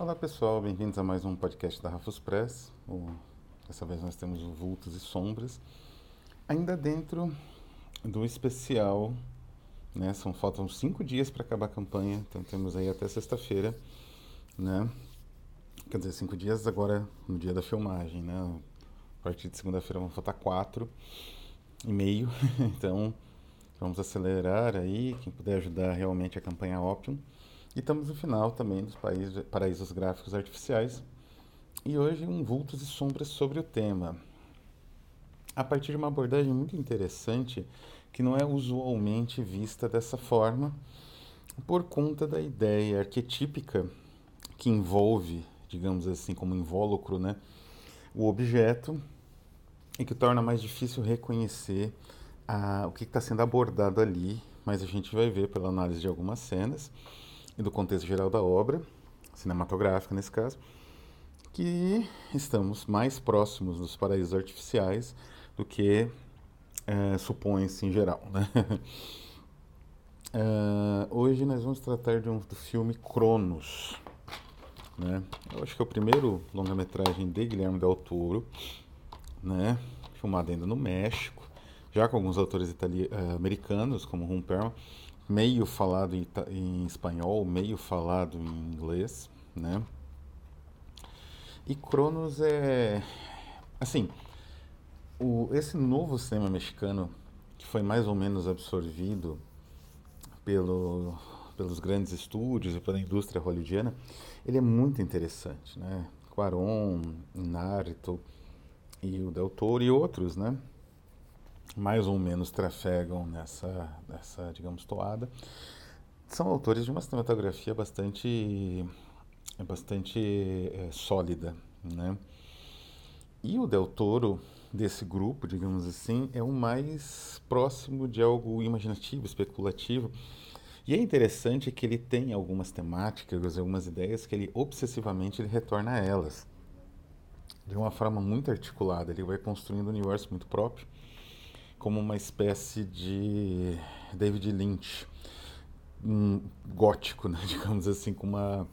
Olá pessoal, bem-vindos a mais um podcast da Rafus Press. Dessa vez nós temos o Vultos e Sombras. Ainda dentro do especial, né? São, faltam cinco dias para acabar a campanha, então temos aí até sexta-feira, né? Quer dizer, cinco dias agora no dia da filmagem, né? A partir de segunda-feira vão faltar quatro e meio, então vamos acelerar aí, quem puder ajudar realmente a campanha Opium. E estamos no final também dos países, paraísos gráficos artificiais. E hoje um vultos e sombras sobre o tema. A partir de uma abordagem muito interessante que não é usualmente vista dessa forma, por conta da ideia arquetípica que envolve, digamos assim, como invólucro, né, o objeto e que torna mais difícil reconhecer a, o que está sendo abordado ali, mas a gente vai ver pela análise de algumas cenas e do contexto geral da obra, cinematográfica nesse caso, que estamos mais próximos dos paraísos artificiais do que é, supõe-se em geral. Né? é, hoje nós vamos tratar de um, do filme Cronos. Né? Eu acho que é o primeiro longa-metragem de Guilherme Del Toro, né? filmado ainda no México, já com alguns autores uh, americanos, como Rum Perlman, meio falado em, em, espanhol, meio falado em inglês, né? E Cronos é, assim, o, esse novo cinema mexicano que foi mais ou menos absorvido pelo, pelos grandes estúdios e pela indústria hollywoodiana, ele é muito interessante, né? Quaron, Inárritu e o Del Toro e outros, né? Mais ou menos trafegam nessa, nessa digamos, toada, são autores de uma cinematografia bastante, bastante é, sólida, né? E o Del Toro, desse grupo, digamos assim, é o mais próximo de algo imaginativo, especulativo. E é interessante que ele tem algumas temáticas, algumas ideias que ele obsessivamente ele retorna a elas. De uma forma muito articulada, ele vai construindo um universo muito próprio como uma espécie de David Lynch um gótico, né, digamos assim, com uma,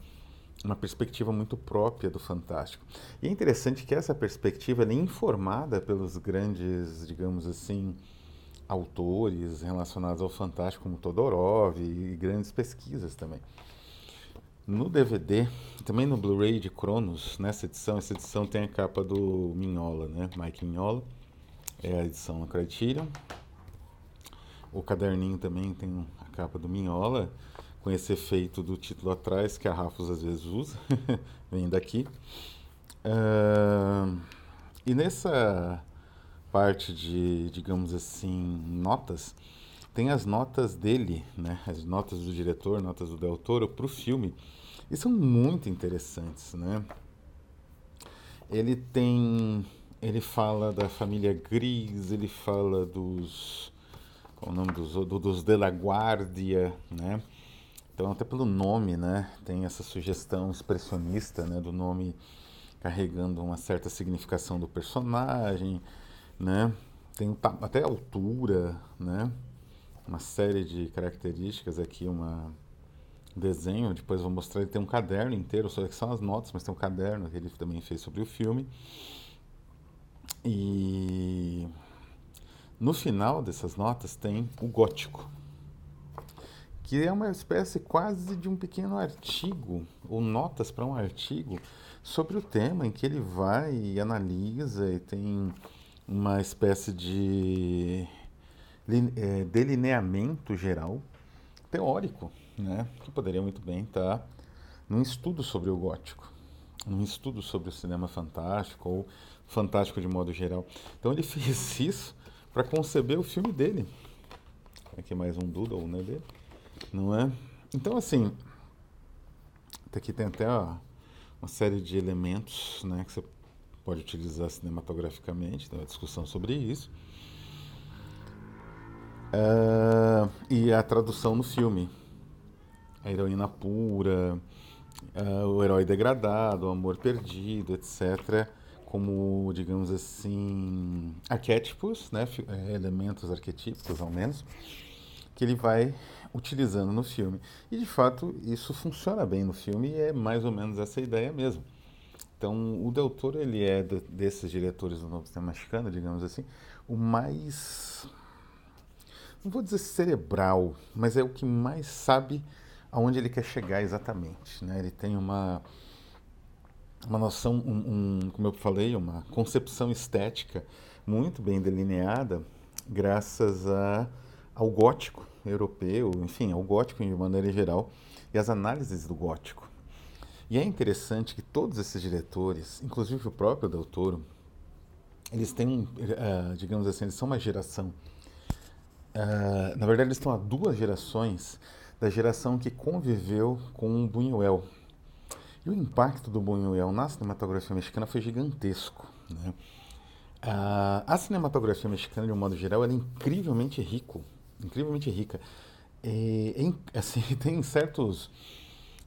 uma perspectiva muito própria do fantástico. E é interessante que essa perspectiva é informada pelos grandes, digamos assim, autores relacionados ao fantástico, como Todorov e grandes pesquisas também. No DVD, também no Blu-ray de Cronos, nessa edição, essa edição tem a capa do Mignola, né, Mike Mignola, é a edição Criterion. O caderninho também tem a capa do Minhola, com esse efeito do título atrás, que a Rafos às vezes usa, vem daqui. Uh, e nessa parte de, digamos assim, notas, tem as notas dele, né? as notas do diretor, notas do Del Toro para o filme, e são muito interessantes. Né? Ele tem ele fala da família Gris, ele fala dos. Qual o nome dos, dos de la Guardia, né? Então, até pelo nome, né? Tem essa sugestão expressionista, né? Do nome carregando uma certa significação do personagem, né? Tem até altura, né? Uma série de características aqui, uma desenho, depois vou mostrar, ele tem um caderno inteiro, só que são as notas, mas tem um caderno que ele também fez sobre o filme. E no final dessas notas tem o gótico, que é uma espécie quase de um pequeno artigo, ou notas para um artigo, sobre o tema em que ele vai e analisa e tem uma espécie de é, delineamento geral teórico, né, que poderia muito bem estar num estudo sobre o gótico, num estudo sobre o cinema fantástico ou fantástico de modo geral. Então ele fez isso para conceber o filme dele. Aqui mais um doodle, né, dele. Não é? Então assim, aqui tem até ó, uma série de elementos, né, que você pode utilizar cinematograficamente, tem uma discussão sobre isso. Uh, e a tradução no filme. A heroína pura, uh, o herói degradado, o amor perdido, etc como, digamos assim, arquétipos, né, é, elementos arquetípicos ao menos, que ele vai utilizando no filme. E de fato, isso funciona bem no filme e é mais ou menos essa ideia mesmo. Então, o Del Toro, ele é de, desses diretores do novo cinema mexicano, digamos assim, o mais não vou dizer cerebral, mas é o que mais sabe aonde ele quer chegar exatamente, né? Ele tem uma uma noção, um, um, como eu falei, uma concepção estética muito bem delineada, graças a, ao gótico europeu, enfim, ao gótico de maneira geral, e as análises do gótico. E é interessante que todos esses diretores, inclusive o próprio Del Toro, eles têm, uh, digamos assim, eles são uma geração. Uh, na verdade, eles estão há duas gerações da geração que conviveu com o Buñuel. E o impacto do Buñuel na cinematografia mexicana foi gigantesco. Né? A cinematografia mexicana, de um modo geral, é incrivelmente rico, incrivelmente rica. E, assim, tem certos,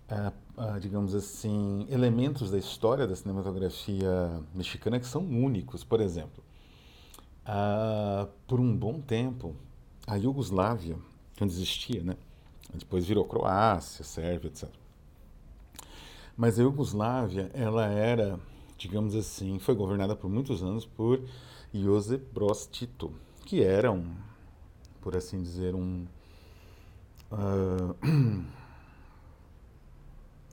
uh, uh, digamos assim, elementos da história da cinematografia mexicana que são únicos. Por exemplo, por um bom tempo, a Iugoslávia, quando existia, né? depois virou Croácia, Sérvia, etc. Mas a Iugoslávia, ela era digamos assim, foi governada por muitos anos por Josep Broz Tito, que era um, por assim dizer, um uh,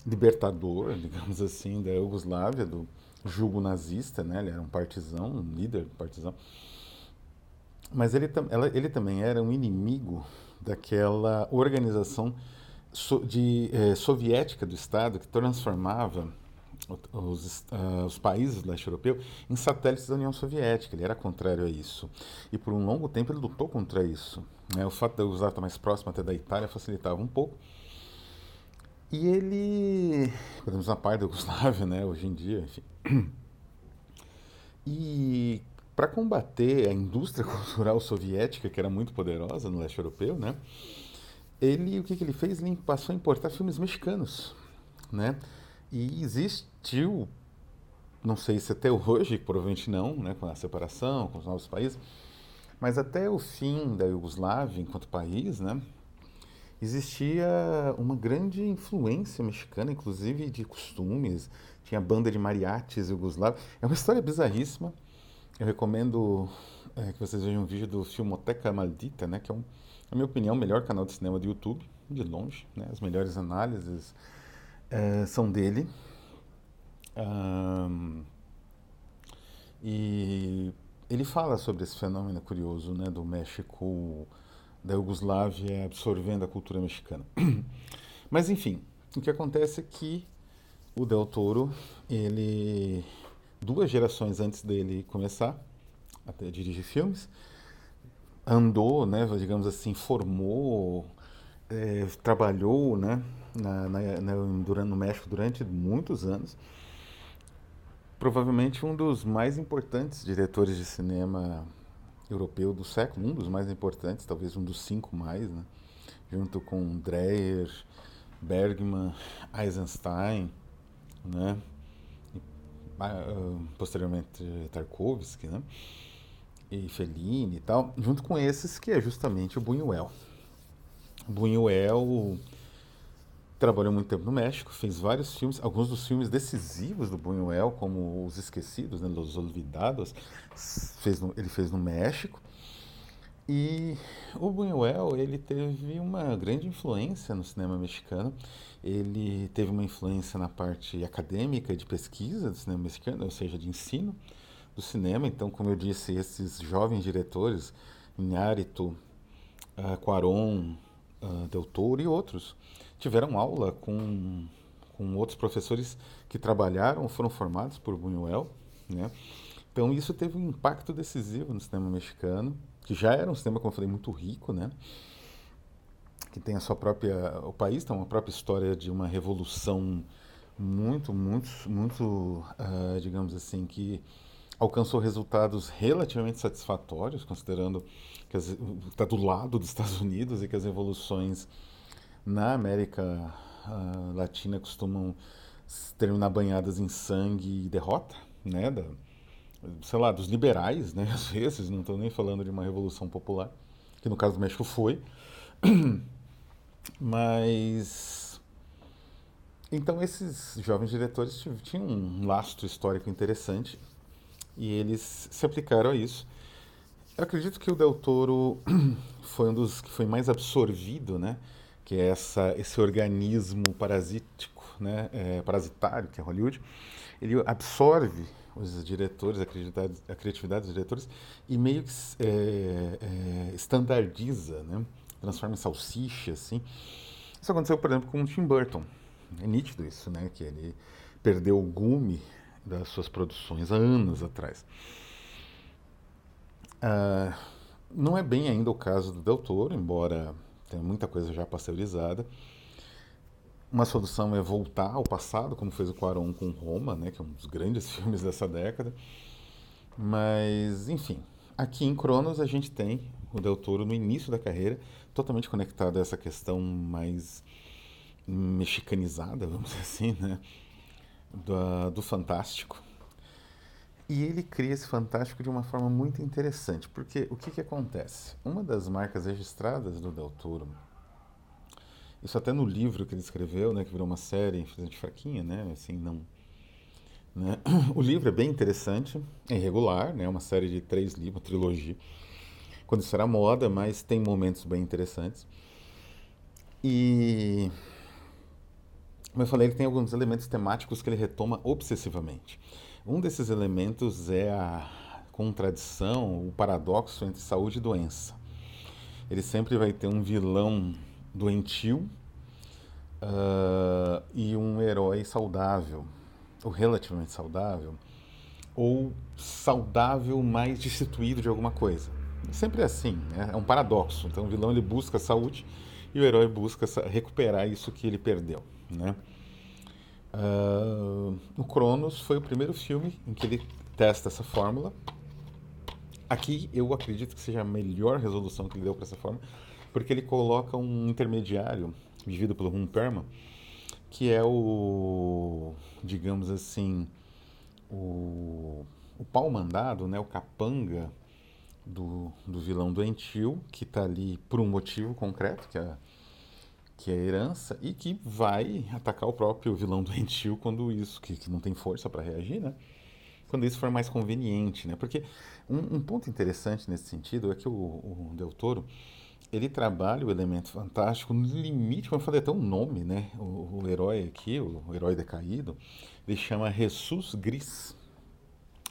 libertador, digamos assim, da Iugoslávia, do jugo nazista, né? Ele era um partisão, um líder partisão. Mas ele, ela, ele também era um inimigo daquela organização de, eh, soviética do Estado que transformava os, uh, os, países do leste europeu em satélites da União Soviética. Ele era contrário a isso. E por um longo tempo ele lutou contra isso. Né? O fato de usar estar mais próximo até da Itália facilitava um pouco. E ele, podemos na parte da Yugoslávia, né, hoje em dia, enfim. E para combater a indústria cultural soviética, que era muito poderosa no leste europeu, né, ele, o que, que ele fez? Ele passou a importar filmes mexicanos, né? E existiu, não sei se até hoje, provavelmente não, né, com a separação, com os novos países, mas até o fim da Iugoslávia enquanto país, né, existia uma grande influência mexicana, inclusive de costumes. Tinha banda de mariachis iugoslavos. É uma história bizarríssima. Eu recomendo é, que vocês vejam um vídeo do Filmoteca Maldita, né, que é, um, na minha opinião, o melhor canal de cinema do YouTube, de longe. Né, as melhores análises é, são dele. Um, e ele fala sobre esse fenômeno curioso né, do México, da Iugoslávia absorvendo a cultura mexicana. Mas enfim, o que acontece é que o Del Toro, ele duas gerações antes dele começar a dirigir filmes, andou, né, digamos assim, formou, é, trabalhou, né, na, na, na, no México durante muitos anos. Provavelmente um dos mais importantes diretores de cinema europeu do século, um dos mais importantes, talvez um dos cinco mais, né? junto com Dreyer, Bergman, Eisenstein, né? E, uh, posteriormente Tarkovsky, né? E Fellini e tal, junto com esses que é justamente o Buñuel. Buñuel Trabalhou muito tempo no México, fez vários filmes, alguns dos filmes decisivos do Buñuel, como Os Esquecidos, né, Los Olvidados, fez no, ele fez no México. E o Buñuel, ele teve uma grande influência no cinema mexicano. Ele teve uma influência na parte acadêmica de pesquisa do cinema mexicano, ou seja, de ensino do cinema. Então, como eu disse, esses jovens diretores, Iñárritu, uh, Cuarón, uh, Del Toro e outros, tiveram aula com, com outros professores que trabalharam, foram formados por Buñuel, né? Então isso teve um impacto decisivo no cinema mexicano, que já era um cinema, como eu falei, muito rico, né? Que tem a sua própria, o país tem uma própria história de uma revolução muito, muito, muito, uh, digamos assim, que alcançou resultados relativamente satisfatórios, considerando que está do lado dos Estados Unidos e que as revoluções na América uh, Latina costumam terminar banhadas em sangue e derrota, né? Da, sei lá, dos liberais, né? Às vezes, não estou nem falando de uma revolução popular, que no caso do México foi, Mas. Então, esses jovens diretores tinham um lastro histórico interessante e eles se aplicaram a isso. Eu acredito que o Del Toro foi um dos que foi mais absorvido, né? Que é essa, esse organismo parasítico, né? É, parasitário, que é Hollywood. Ele absorve os diretores, a criatividade, dos diretores e meio que é, é, estandardiza, né? Transforma em salsicha, assim. Isso aconteceu, por exemplo, com o Tim Burton. É nítido isso, né? Que ele perdeu o gume das suas produções há anos atrás. Uh, não é bem ainda o caso do Del Toro, embora tenha muita coisa já pasteurizada. Uma solução é voltar ao passado, como fez o Quaron com Roma, né, que é um dos grandes filmes dessa década. Mas, enfim, aqui em Cronos a gente tem o Del Toro no início da carreira, totalmente conectado a essa questão mais mexicanizada, vamos dizer assim, né? Do, do fantástico. E ele cria esse fantástico de uma forma muito interessante, porque o que, que acontece? Uma das marcas registradas do Del Toro, isso até no livro que ele escreveu, né, que virou uma série, infelizmente fraquinha, né, assim, não... Né? O livro é bem interessante, é irregular, né, uma série de três livros, trilogia, quando isso era moda, mas tem momentos bem interessantes. E como eu falei, ele tem alguns elementos temáticos que ele retoma obsessivamente. Um desses elementos é a contradição, o paradoxo entre saúde e doença. Ele sempre vai ter um vilão doentio uh, e um herói saudável, ou relativamente saudável, ou saudável mais destituído de alguma coisa. Sempre é assim, né? é um paradoxo. Então o vilão ele busca saúde e o herói busca recuperar isso que ele perdeu. Né? Uh, o Cronos foi o primeiro filme em que ele testa essa fórmula. Aqui eu acredito que seja a melhor resolução que ele deu para essa fórmula, porque ele coloca um intermediário vivido pelo Perma, que é o, digamos assim, o, o pau mandado, né, o capanga do, do vilão doentio, que está ali por um motivo concreto, que é que é a herança, e que vai atacar o próprio vilão doentio quando isso, que, que não tem força para reagir, né? Quando isso for mais conveniente, né? Porque um, um ponto interessante nesse sentido é que o, o, Del Toro, ele trabalha o elemento fantástico no limite, como eu falei, até o um nome, né? O, o, herói aqui, o, o herói decaído, ele chama Jesus Gris.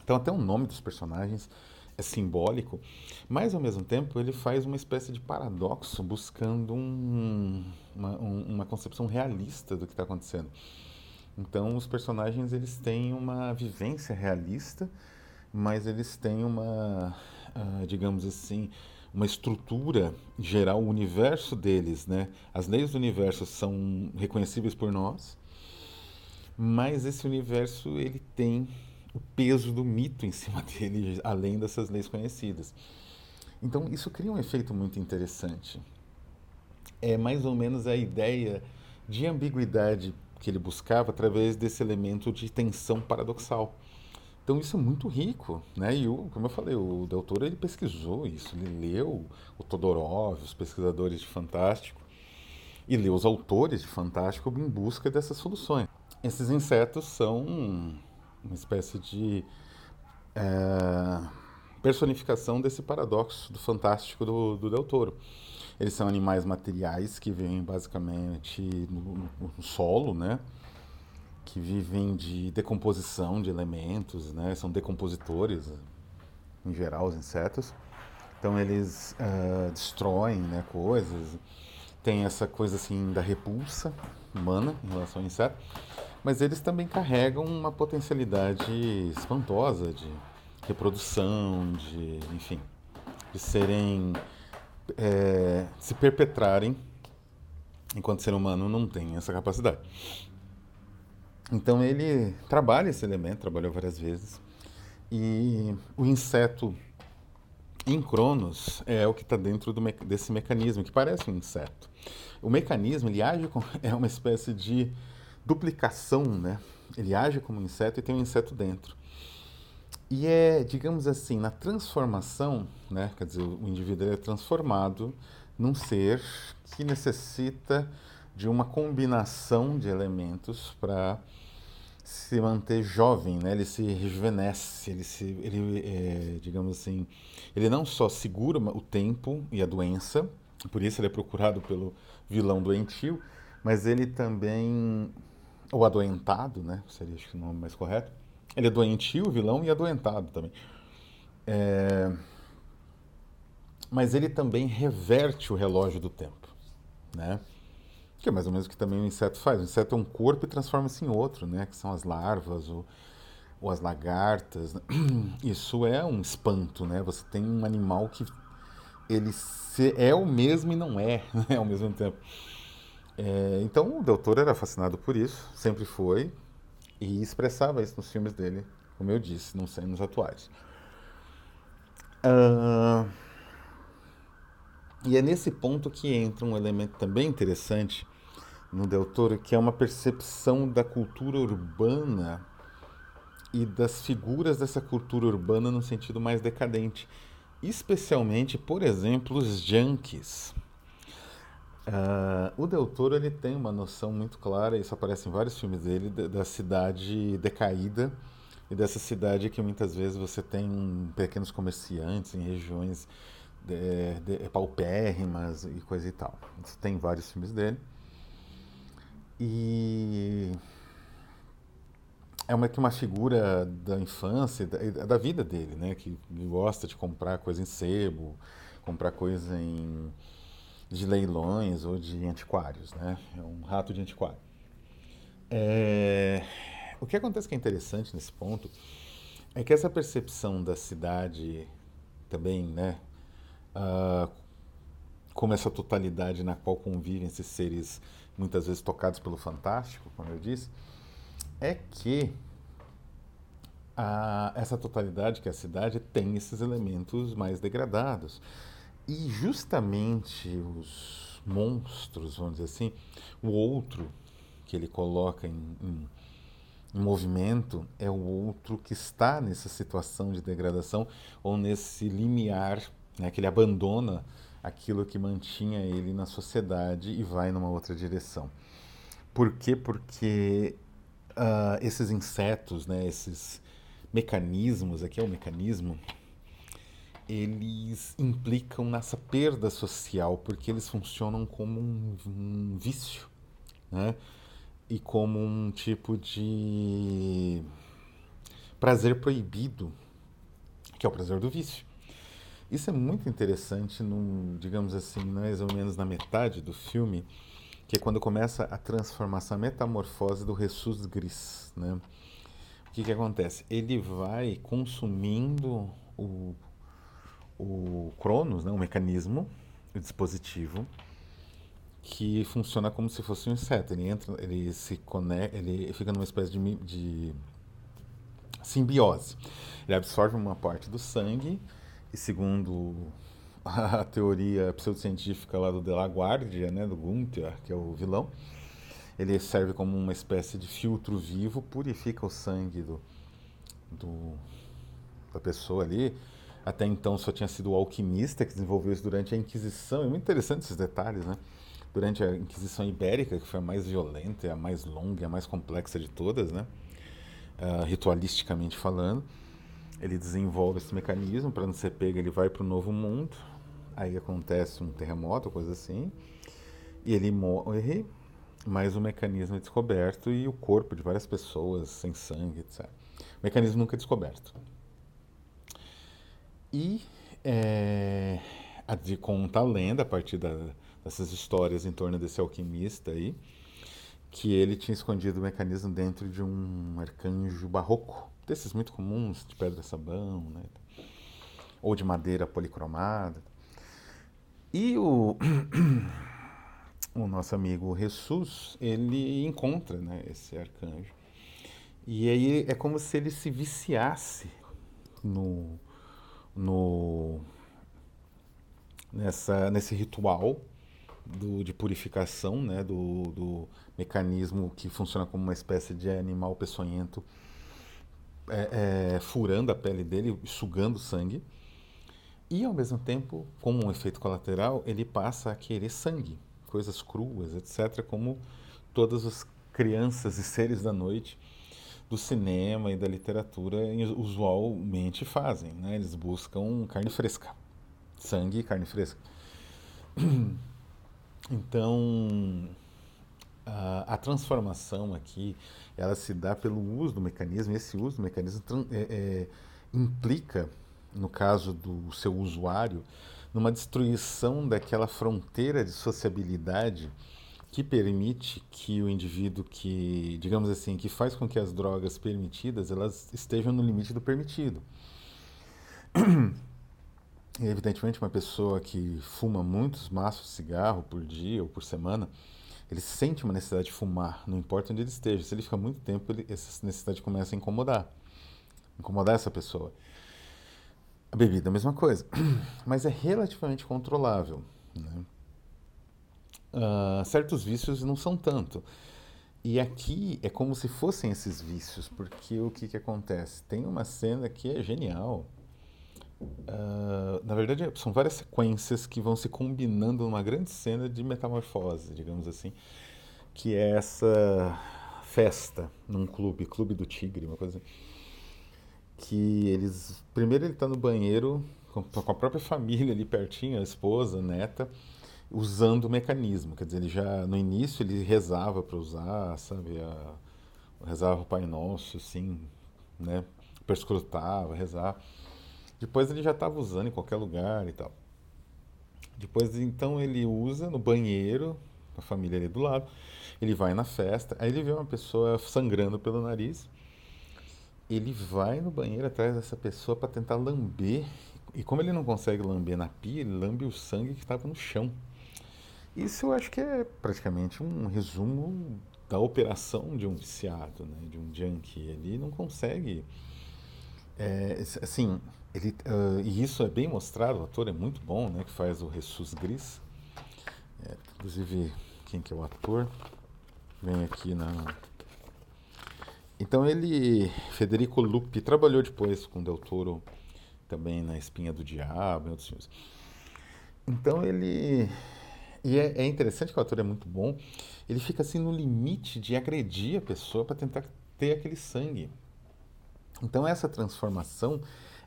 Então até o nome dos personagens é simbólico, mas ao mesmo tempo ele faz uma espécie de paradoxo buscando um, uma, um, uma concepção realista do que está acontecendo. Então os personagens eles têm uma vivência realista, mas eles têm uma, uh, digamos assim, uma estrutura geral, o universo deles, né? As leis do universo são reconhecíveis por nós, mas esse universo ele tem o peso do mito em cima dele, além dessas leis conhecidas. Então, isso cria um efeito muito interessante. É mais ou menos a ideia de ambiguidade que ele buscava através desse elemento de tensão paradoxal. Então isso é muito rico, né? E o, como eu falei, o Del ele pesquisou isso, ele leu o Todorov, os pesquisadores de Fantástico, e leu os autores de Fantástico em busca dessas soluções. Esses insetos são uma espécie de é, personificação desse paradoxo do fantástico do, do Del Toro. Eles são animais materiais que vivem basicamente no, no, solo, né? Que vivem de decomposição de elementos, né? São decompositores, em geral, os insetos. Então eles uh, destroem né, coisas. Tem essa coisa assim da repulsa humana em relação ao inseto mas eles também carregam uma potencialidade espantosa de reprodução, de, enfim, de serem, é, se perpetrarem, enquanto ser humano não tem essa capacidade. Então ele trabalha esse elemento, trabalhou várias vezes, e o inseto em Cronos é o que está dentro me desse mecanismo, que parece um inseto. O mecanismo ele age como é uma espécie de duplicação, né? Ele age como um inseto e tem um inseto dentro. E é, digamos assim, na transformação, né, quer dizer, o indivíduo é transformado num ser que necessita de uma combinação de elementos para se manter jovem, né? Ele se rejuvenesce, ele se, ele, é, digamos assim, ele não só segura o tempo e a doença, por isso ele é procurado pelo vilão doentio, mas ele também, ou adoentado, né? Seria acho que o nome mais correto ele é doentio, vilão e adoentado também. É... Mas ele também reverte o relógio do tempo, né? Que é mais ou menos o que também o inseto faz. O inseto é um corpo e transforma-se em outro, né? Que são as larvas ou, ou as lagartas. Né? Isso é um espanto, né? Você tem um animal que ele é o mesmo e não é, né? ao mesmo tempo. É, então o doutor era fascinado por isso, sempre foi, e expressava isso nos filmes dele, como eu disse, não sei nos atuais. Uh, e é nesse ponto que entra um elemento também interessante no Del Toro, que é uma percepção da cultura urbana e das figuras dessa cultura urbana no sentido mais decadente. Especialmente, por exemplo, os junkies. Uh, o Del Toro ele tem uma noção muito clara, isso aparece em vários filmes dele, da, da cidade decaída e dessa cidade que muitas vezes você tem pequenos comerciantes em regiões de, de, paupérrimas e coisa e tal. Isso tem vários filmes dele. E é uma, uma figura da infância, da, da vida dele, né? Que gosta de comprar coisa em sebo, comprar coisa em de leilões ou de antiquários, né? É um rato de antiquário. É... O que acontece que é interessante nesse ponto é que essa percepção da cidade também, né? Uh, como essa totalidade na qual convivem esses seres muitas vezes tocados pelo fantástico, como eu disse, é que a, essa totalidade que é a cidade tem esses elementos mais degradados. E justamente os monstros, vamos dizer assim, o outro que ele coloca em, em, em, movimento é o outro que está nessa situação de degradação ou nesse limiar, né, que ele abandona aquilo que mantinha ele na sociedade e vai numa outra direção. Por quê? Porque uh, esses insetos, né, esses mecanismos, aqui é o mecanismo, eles implicam nessa perda social, porque eles funcionam como um, um vício, né? E como um tipo de prazer proibido, que é o prazer do vício. Isso é muito interessante, no, digamos assim, mais ou menos na metade do filme, que é quando começa a transformação, a metamorfose do Jesus Gris, né? O que, que acontece? Ele vai consumindo o o Cronos, né, um mecanismo, o dispositivo que funciona como se fosse um inseto. Ele entra, ele se conecta, ele fica numa espécie de, de simbiose. Ele absorve uma parte do sangue e segundo a teoria pseudocientífica lá do De La Guardia, né, do Gunther, que é o vilão, ele serve como uma espécie de filtro vivo, purifica o sangue do, do da pessoa ali, até então só tinha sido o alquimista que desenvolveu isso durante a Inquisição. É muito interessante esses detalhes, né? Durante a Inquisição Ibérica, que foi a mais violenta, a mais longa, a mais complexa de todas, né? Uh, ritualisticamente falando, ele desenvolve esse mecanismo para não ser pego, ele vai para o Novo Mundo, aí acontece um terremoto, coisa assim, e ele morre, mas o mecanismo é descoberto e o corpo de várias pessoas sem sangue, etc. O mecanismo nunca é descoberto. E é, de, conta a lenda, a partir da, dessas histórias em torno desse alquimista aí, que ele tinha escondido o mecanismo dentro de um arcanjo barroco, desses muito comuns, de pedra-sabão, né? ou de madeira policromada. E o, o nosso amigo Jesus, ele encontra né, esse arcanjo. E aí é como se ele se viciasse no, no, nessa, nesse ritual do, de purificação né, do, do mecanismo que funciona como uma espécie de animal peçonhento é, é, furando a pele dele, sugando sangue. E ao mesmo tempo, como um efeito colateral, ele passa a querer sangue, coisas cruas, etc., como todas as crianças e seres da noite do cinema e da literatura usualmente fazem. Né? Eles buscam carne fresca, sangue e carne fresca. Então, a, a, transformação aqui, ela se dá pelo uso do mecanismo, e esse uso do mecanismo é, é, implica, no caso do seu usuário, numa destruição daquela fronteira de sociabilidade que permite que o indivíduo que, digamos assim, que faz com que as drogas permitidas elas estejam no limite do permitido. E, evidentemente, uma pessoa que fuma muitos maços de cigarro por dia ou por semana, ele sente uma necessidade de fumar, não importa onde ele esteja. Se ele fica muito tempo, ele, essa necessidade começa a incomodar, incomodar essa pessoa. A bebida é a mesma coisa, mas é relativamente controlável. Né? Uh, certos vícios não são tanto. E aqui é como se fossem esses vícios, porque o que, que acontece? Tem uma cena que é genial. Uh, na verdade, são várias sequências que vão se combinando numa grande cena de metamorfose, digamos assim, que é essa festa num clube, Clube do Tigre, uma coisa assim. Que eles. Primeiro ele está no banheiro com, com a própria família ali pertinho, a esposa, a neta usando o mecanismo. Quer dizer, ele já no início ele rezava para usar, sabe, a, rezava o Pai Nosso, assim, né, perscrutava, rezava. Depois ele já estava usando em qualquer lugar e tal. Depois então ele usa no banheiro, a família ali do lado. Ele vai na festa, aí ele vê uma pessoa sangrando pelo nariz. Ele vai no banheiro atrás dessa pessoa para tentar lamber. E como ele não consegue lamber na pia, ele lambe o sangue que estava no chão. Isso eu acho que é praticamente um resumo da operação de um viciado, né? de um junkie. Ele não consegue. É, assim, ele, uh, e isso é bem mostrado, o ator é muito bom, né? Que faz o Jesus Gris. É, inclusive, quem que é o ator? Vem aqui na. Então ele, Federico Lupi, trabalhou depois com Del Toro também na Espinha do Diabo, em outros filmes. Então ele e é, é, interessante que o ator é muito bom. Ele fica assim no limite de agredir a pessoa para tentar ter aquele sangue. Então essa transformação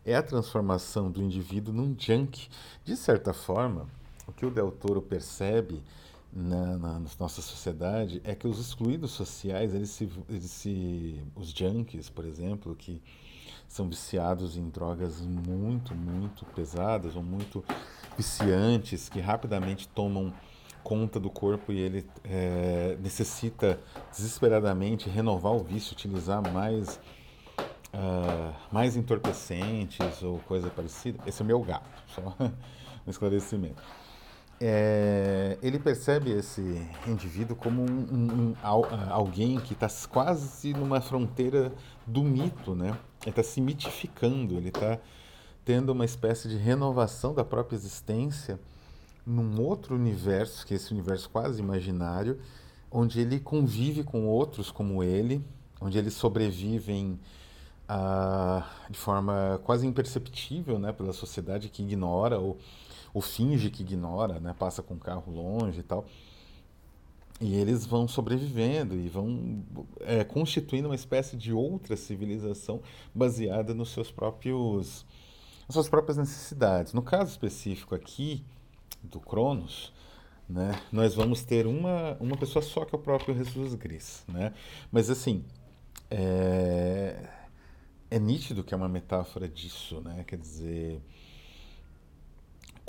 é a transformação do indivíduo num junk. De certa forma, o que o Del Toro percebe na, na, nossa sociedade é que os excluídos sociais, eles se, eles se, os junkies, por exemplo, que são viciados em drogas muito, muito pesadas ou muito viciantes, que rapidamente tomam conta do corpo e ele é, necessita desesperadamente renovar o vício, utilizar mais, uh, mais entorpecentes ou coisa parecida. Esse é o meu gato, só um esclarecimento. É, ele percebe esse indivíduo como um, um, um, alguém que está quase numa fronteira do mito, né? Ele está se mitificando, ele está tendo uma espécie de renovação da própria existência num outro universo, que é esse universo quase imaginário, onde ele convive com outros como ele, onde eles sobrevivem ah, de forma quase imperceptível né, pela sociedade que ignora ou, ou finge que ignora, né, passa com o carro longe e tal. E eles vão sobrevivendo e vão é, constituindo uma espécie de outra civilização baseada nos seus próprios, nas suas próprias necessidades. No caso específico aqui, do Cronos, né, nós vamos ter uma, uma pessoa só que é o próprio Jesus Gris. Né? Mas assim, é, é nítido que é uma metáfora disso, né? quer dizer,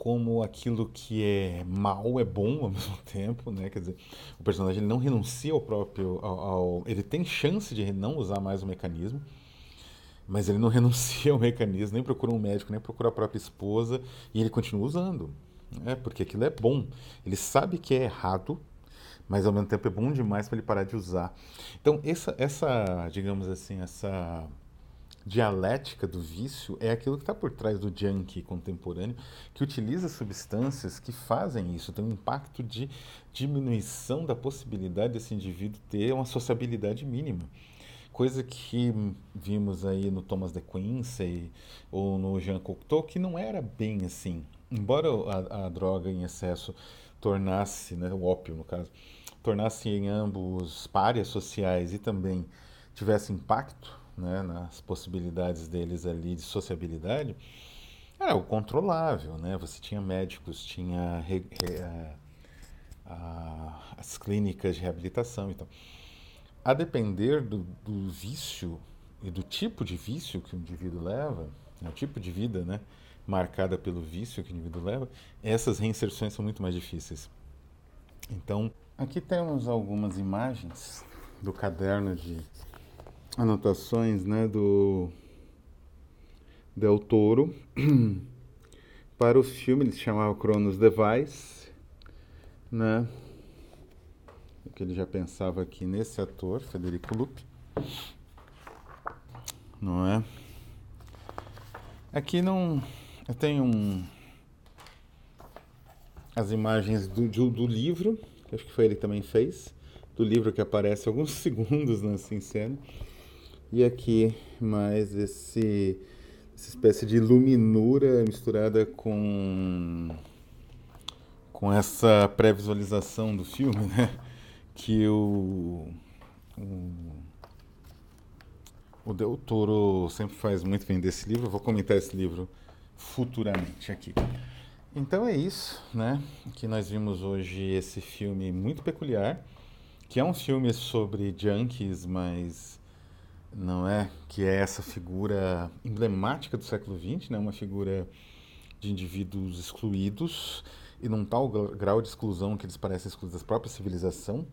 como aquilo que é mal é bom ao mesmo tempo, né? Quer dizer, o personagem não renuncia ao próprio, ao, ao, ele tem chance de não usar mais o mecanismo, mas ele não renuncia ao mecanismo, nem procura um médico, nem procura a própria esposa e ele continua usando, é, porque aquilo é bom. Ele sabe que é errado, mas ao mesmo tempo é bom demais para ele parar de usar. Então, essa, essa, digamos assim, essa dialética do vício é aquilo que está por trás do junkie contemporâneo, que utiliza substâncias que fazem isso, tem um impacto de diminuição da possibilidade desse indivíduo ter uma sociabilidade mínima. coisa que vimos aí no Thomas de Quincey ou no Jean Cocteau, que não era bem assim. Embora a, a droga em excesso tornasse, né, o ópio no caso, tornasse em ambos párias sociais e também tivesse impacto né, nas possibilidades deles ali de sociabilidade, era o controlável, né? Você tinha médicos, tinha re, re, a, a, as clínicas de reabilitação, então a depender do, do, vício e do tipo de vício que o indivíduo leva, né, o tipo de vida, né, marcada pelo vício que o indivíduo leva, essas reinserções são muito mais difíceis. Então, aqui temos algumas imagens do caderno de anotações, né, do Del Toro para o filme, ele se chamava Cronos Device, né? Que ele já pensava aqui nesse ator, Federico Lupi, não é? Aqui não, eu tenho um, as imagens do, do, do livro, que acho que foi ele que também fez, do livro que aparece alguns segundos nessa cena, e aqui mais esse essa espécie de luminura misturada com com essa pré-visualização do filme, né? Que o, o, o Del Toro sempre faz muito bem desse livro. Eu vou comentar esse livro futuramente aqui. Então é isso, né? Que nós vimos hoje esse filme muito peculiar, que é um filme sobre junkies, mas não é? Que é essa figura emblemática do século XX, né? Uma figura de indivíduos excluídos e num tal grau de exclusão que eles parecem excluídos da própria civilização.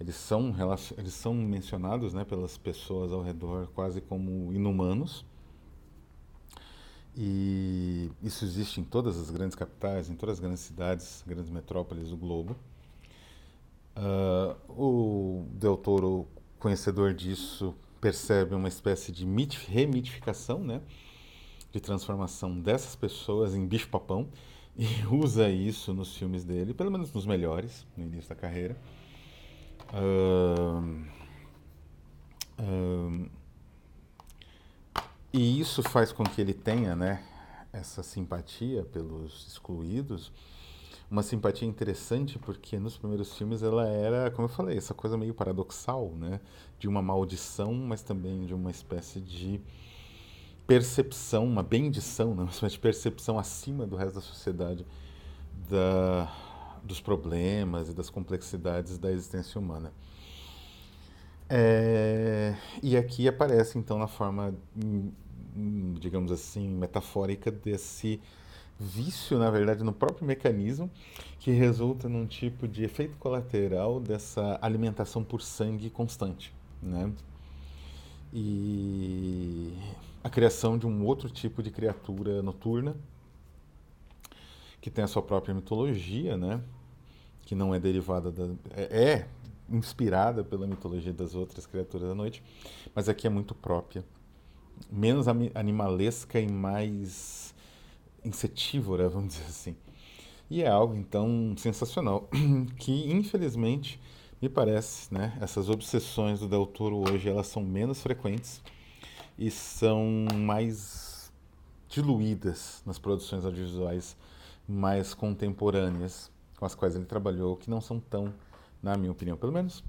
Eles são, eles são mencionados né, pelas pessoas ao redor quase como inumanos. E isso existe em todas as grandes capitais, em todas as grandes cidades, grandes metrópoles do globo. Uh, o Del Toro, conhecedor disso, percebe uma espécie de remitificação, né? De transformação dessas pessoas em bicho-papão e usa isso nos filmes dele, pelo menos nos melhores, no início da carreira. Um, um, e isso faz com que ele tenha, né, essa simpatia pelos excluídos uma simpatia interessante porque nos primeiros filmes ela era, como eu falei, essa coisa meio paradoxal, né? De uma maldição, mas também de uma espécie de percepção, uma bendição, né? uma espécie de percepção acima do resto da sociedade da, dos problemas e das complexidades da existência humana. É, e aqui aparece então na forma, hum, hum, digamos assim, metafórica desse vício, na verdade, no próprio mecanismo, que resulta num tipo de efeito colateral dessa alimentação por sangue constante, né? E a criação de um outro tipo de criatura noturna que tem a sua própria mitologia, né? Que não é derivada da é, é inspirada pela mitologia das outras criaturas da noite, mas aqui é muito própria, menos animalesca e mais insetívora, vamos dizer assim. E é algo então sensacional que infelizmente me parece, né, essas obsessões do Del Toro hoje elas são menos frequentes e são mais diluídas nas produções audiovisuais mais contemporâneas com as quais ele trabalhou, que não são tão, na minha opinião, pelo menos,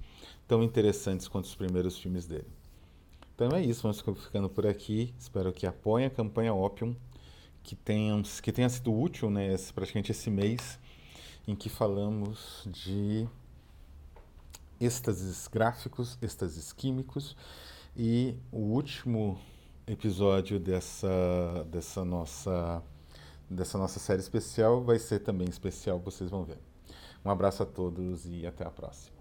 tão interessantes quanto os primeiros filmes dele. Então é isso, vamos ficando por aqui. Espero que apoiem a campanha Opium que, tenham, que tenha sido útil, né, esse, praticamente esse mês, em que falamos de êxtases gráficos, êxtases químicos, e o último episódio dessa, dessa, nossa, dessa nossa série especial vai ser também especial, vocês vão ver. Um abraço a todos e até a próxima.